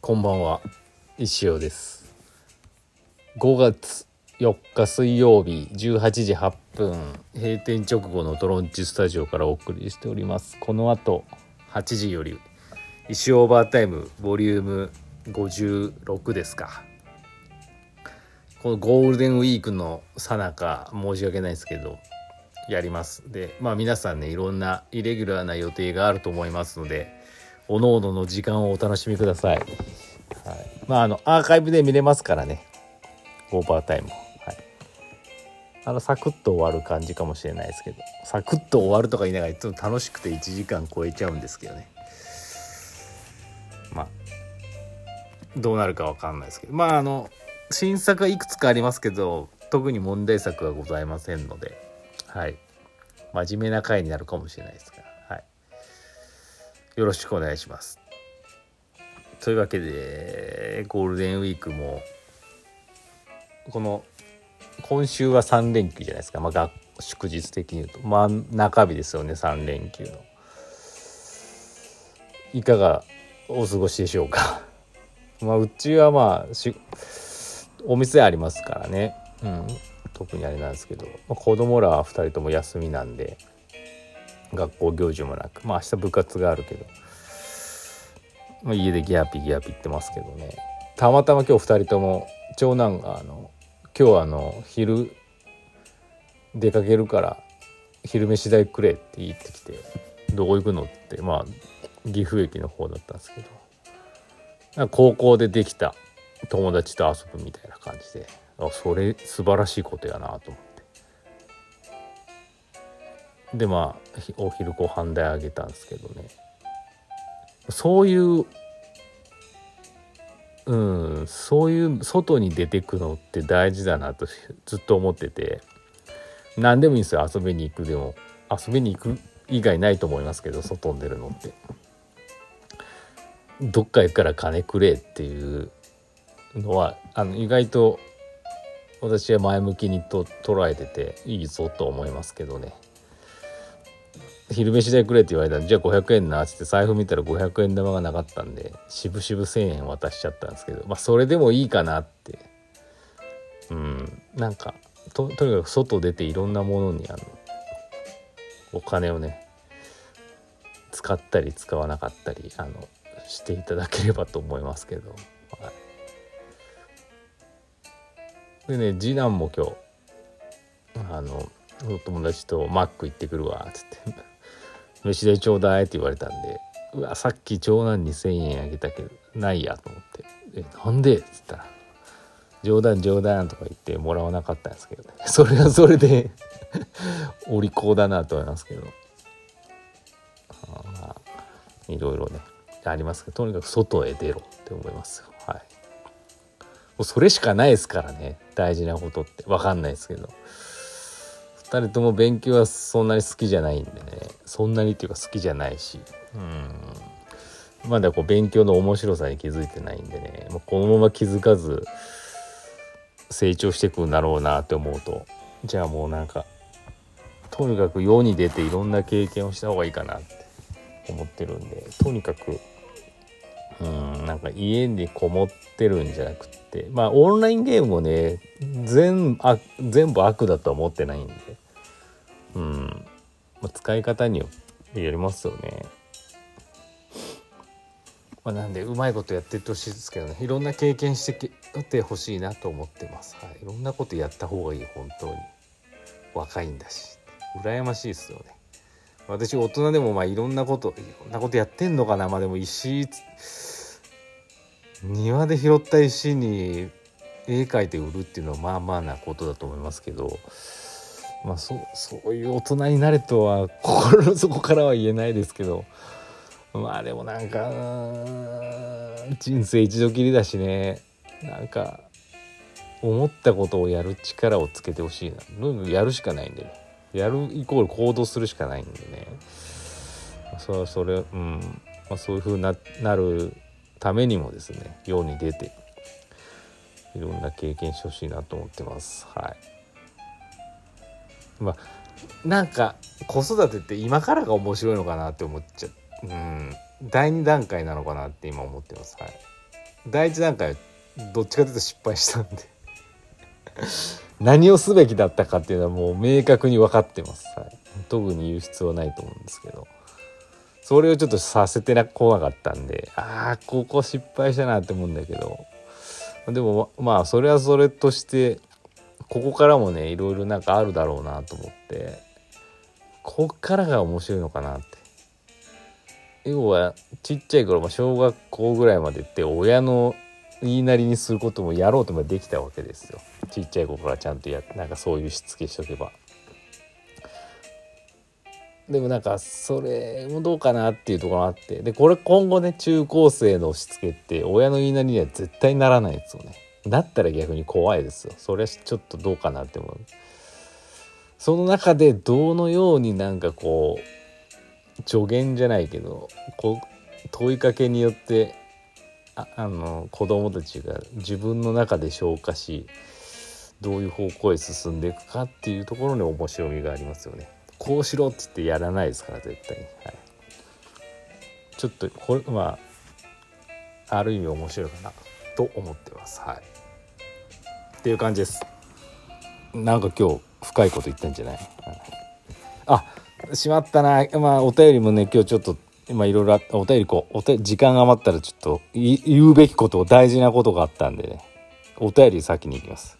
こんばんは。石尾です。5月4日水曜日18時8分閉店直後のトロンチスタジオからお送りしております。この後8時より石尾オーバータイムボリューム56ですか。このゴールデンウィークのさなか申し訳ないですけどやります。でまあ皆さんねいろんなイレギュラーな予定があると思いますのでおのおのの時間をお楽しみください。はい、まああのアーカイブで見れますからねオーバータイム。はい、あのサクッと終わる感じかもしれないですけどサクッと終わるとか言いながらいつも楽しくて1時間超えちゃうんですけどね。まあどうなるかわかんないですけどまああの新作はいくつかありますけど特に問題作はございませんのではい真面目な回になるかもしれないですが。よろしくお願いします。というわけでゴールデンウィークもこの今週は3連休じゃないですか、まあ、祝日的に言うとまあ中日ですよね3連休の。いかがお過ごしでしょうか。まあうちはまあしお店ありますからね、うん、特にあれなんですけど、まあ、子供らは2人とも休みなんで。学校行事もなく。まあ明日部活があるけど、まあ、家でギャーピーギャーピー言ってますけどね。たまたま今日2人とも長男があの今日あの昼出かけるから昼飯代くれって言ってきてどこ行くのってまあ岐阜駅の方だったんですけど。高校でできた友達と遊ぶみたいな感じで。あそれ素晴らしいことやなと思って。でまあお昼ご飯代あげたんですけどね。そういううんそういう外に出てくのって大事だなとずっと思ってて。何でもいいんですよ遊びに行くでも。遊びに行く以外ないと思いますけど外に出るのって。どっか行くから金くれっていうのはあの意外と私は前向きにと捉えてていいぞと思いますけどね。昼飯代くれって言われたらじゃあ500円なっつって財布見たら500円玉がなかったんで渋々1,000円渡しちゃったんですけどまあそれでもいいかなって。うんなんかととにかく外出ていろんなものにあのお金をね使ったり使わなかったりあのしていただければと思いますけど、はい、でね次男も今日あのお友達とマック行ってくるわっつって。飯代ちょうだいって言われたんでうわさっき長男に1,000円あげたけどないやと思って「えなんで?」っつったら「冗談冗談」とか言ってもらわなかったんですけどね。それはそれで お利口だなと思いますけど。まあいろいろねありますけどとにかく外へ出ろって思いますよ。はい。もうそれしかないですからね。大事なことって。分かんないですけど。2人とも勉強はそんなに好きじゃないんでね。そんなにっていうか好きじゃないし。うん。まだこう勉強の面白さに気づいてないんでね。もうこのまま気づかず成長していくんだろうなって思うと。じゃあもうなんかとにかく世に出ていろんな経験をした方がいいかなって思ってるんで。とにかくうんなんか家にこもってるんじゃなくて。まあオンラインゲームもね全あ全部悪だとは思ってないんで。うん、まあ、使い方によりますよね。まあ、なんでうまいことやってってほしいですけどね。いろんな経験しててほしいなと思ってます、はい、いろんなことやった方がいい本当に。若いんだし。羨ましいですよね。私大人でもまあいろんなこといろんなことやってんのかな。まあでも石庭で拾った石に絵描いて売るっていうのはまあまあなことだと思いますけど。まあそそういう大人になれとは心の底からは言えないですけど。まあでもなんか人生一度きりだしね。なんか思ったことをやる力をつけてほしいな。やるしかないんでねやるイコール行動するしかないんでね。そそれうん、まあ、そういうふうにななるためにもですね世に出ていろんな経験してほしいなと思ってます。はい。まあなんか子育てって今からが面白いのかなって思っちゃう、うん、第2段階なのかなって今思ってます。はい。第一段階どっちかというと失敗したんで。何をすべきだったかっていうのはもう明確に分かってます、はい、特に言う必要はないと思うんですけど。それをちょっとさせてなこなかったんでああここ失敗したなって思うんだけど。でもまあそれはそれとしてここからもねいろいろなんかあるだろうなと思ってこっからが面白いのかなって要はちっちゃい頃、まあ、小学校ぐらいまでって親の言いなりにすることもやろうともできたわけですよちっちゃい頃からちゃんとやなんかそういうしつけしとけば。でもなんかそれもどうかなっていうところがあってでこれ今後ね中高生のし付けって親の言いなりには絶対ならないですよね。なったら逆に怖いですよ。それはちょっとどうかなって思う。その中でどのようになんかこう助言じゃないけどこう問いかけによってああの子供たちが自分の中で消化しどういう方向へ進んでいくかっていうところに面白みがありますよね。こうしろって言ってやらないですから絶対に。はい、ちょっとこれまあある意味面白いかなと思ってます。はい、っていう感じです。なんか今日深いこと言ったんじゃない、はい、あしまったな。まあお便りもね今日ちょっと今いろいろお便りこうお手時間が余ったらちょっと言うべきこと大事なことがあったんでね。お便り先に行きます。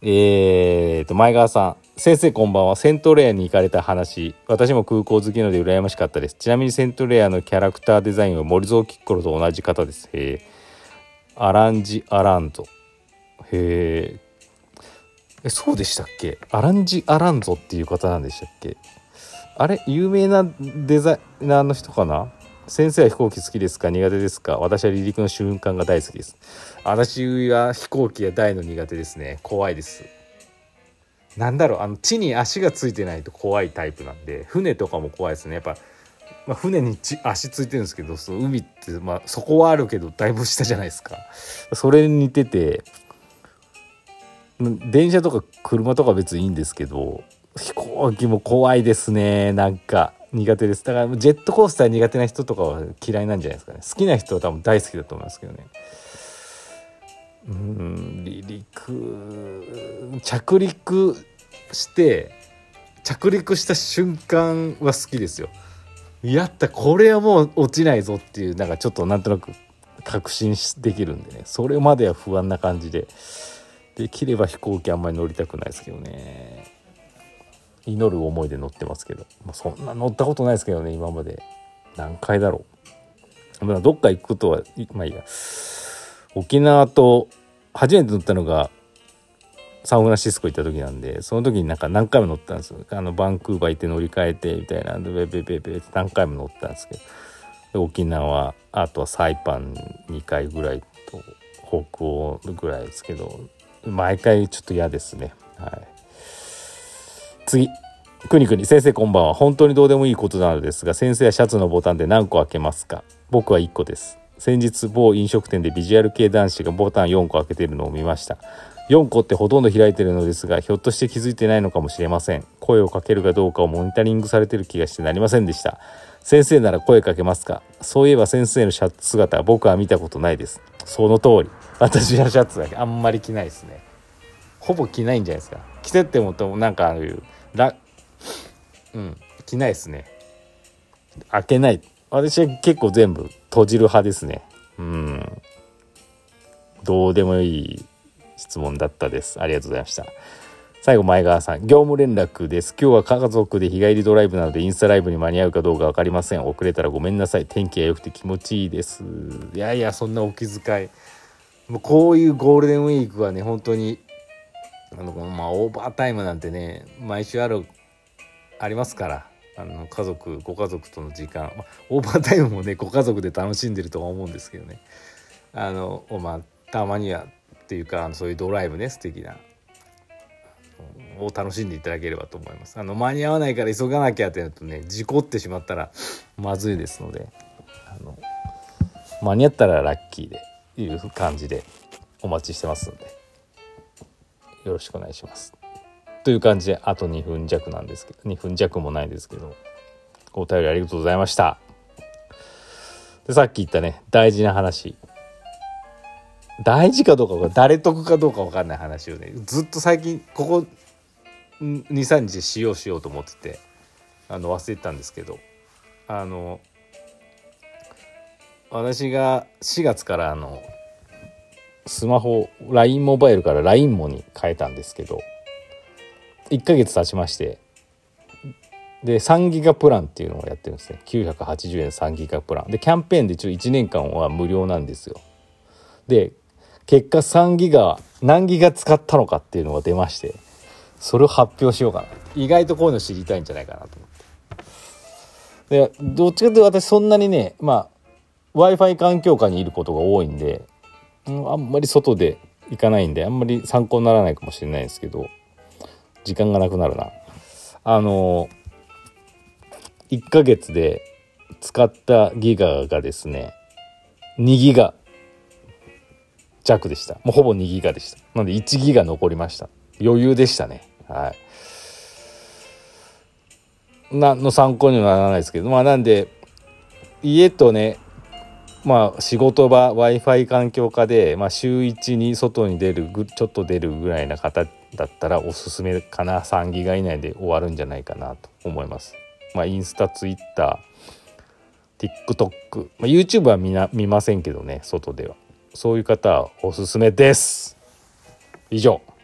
えーと前川さん。先生こんばんは。セントレアに行かれた話。私も空港好きので羨ましかったです。ちなみにセントレアのキャラクターデザインは森蔵キッコロと同じ方です。へえ。アランジ・アランゾ。へえ。そうでしたっけ？アランジ・アランゾっていう方なんでしたっけ？あれ有名なデザイナーの人かな？先生は飛行機好きですか？苦手ですか？私は離陸の瞬間が大好きです。私は飛行機や大の苦手ですね。怖いです。なんだろうあの地に足がついてないと怖いタイプなんで船とかも怖いですね。やっぱ、まあ、船に足ついてるんですけどその海って、まあ、そこはあるけどだいぶ下じゃないですか。それに似てて電車とか車とか別にいいんですけど飛行機も怖いですね。なんか苦手です。だからジェットコースター苦手な人とかは嫌いなんじゃないですかね。好きな人は多分大好きだと思いますけどね。うん。離陸着陸して着陸した瞬間は好きですよ。やったこれはもう落ちないぞっていうなんかちょっとなんとなく確信できるんでね。それまでは不安な感じで。できれば飛行機あんまり乗りたくないですけどね。祈る思いで乗ってますけど、まあ、そんな乗ったことないですけどね今まで。何回だろう、どっか行くとはまあいいや。沖縄と初めて乗ったのがサンフランシスコ行った時なんでその時になんか何回も乗ったんですよ。あのバンクーバー行って乗り換えてみたいな。でベベベベって何回も乗ったんですけど。沖縄あとはサイパン2回ぐらいと北欧ぐらいですけど。毎回ちょっと嫌ですね。はい。次。くにくに先生こんばんは。本当にどうでもいいことなのですが先生はシャツのボタンで何個開けますか？僕は1個です。先日某飲食店でビジュアル系男子がボタン4個開けているのを見ました。4個ってほとんど開いてるのですがひょっとして気づいてないのかもしれません。声をかけるかどうかをモニタリングされてる気がしてなりませんでした。先生なら声かけますか？そういえば先生のシャツ姿僕は見たことないです。その通り。私はシャツだけあんまり着ないですね。ほぼ着ないんじゃないですか。着てってもとなんかああいうラうん着ないですね。開けない。私は結構全部閉じる派ですね。うん。どうでもいい質問だったです。ありがとうございました。最後前川さん。業務連絡です。今日は家族で日帰りドライブなのでインスタライブに間に合うかどうか分かりません。遅れたらごめんなさい。天気が良くて気持ちいいです。いやいやそんなお気遣い。もうこういうゴールデンウィークはね本当にあのまあオーバータイムなんてね毎週あるありますから。あの家族ご家族との時間、ま、オーバータイムもねご家族で楽しんでるとは思うんですけどね。あのまたまにはっていうかそういうドライブね素敵な。を楽しんでいただければと思います。あの間に合わないから急がなきゃってなるとね事故ってしまったらまずいですので。あの間に合ったらラッキーでいう感じでお待ちしてますので。よろしくお願いします。という感じであと2分弱なんですけど2分弱もないですけどお便りありがとうございました。でさっき言ったね大事な話大事かどうか誰得かどうか分かんない話をねずっと最近ここ23日しようしようと思っててあの忘れてたんですけどあの私が4月からあのスマホ LINE モバイルから LINE モに変えたんですけど1ヶ月経ちまして。で3ギガプランっていうのをやってるんですね。980円3ギガプラン。でキャンペーンで一応1年間は無料なんですよ。で結果3ギガ何ギガ使ったのかっていうのが出ましてそれを発表しようかな。意外とこういうの知りたいんじゃないかなと思って。でどっちかというと私そんなにねまあ w i f i 環境下にいることが多いんであんまり外で行かないんであんまり参考にならないかもしれないですけど。時間がなくなるな。あの1ヶ月で使ったギガがですね2ギガ弱でした。もうほぼ2ギガでした。なので1ギガ残りました。余裕でしたね。はい。何の参考にはならないですけどまあなんで家とねまあ仕事場 w i f i 環境下で、まあ、週1に外に出るちょっと出るぐらいな方だったらおすすめかな。3ギガ以内で終わるんじゃないかなと思います。まあ、インスタツイッター TikTok、まあ、YouTube は見な見ませんけどね外では。そういう方はおすすめです。以上。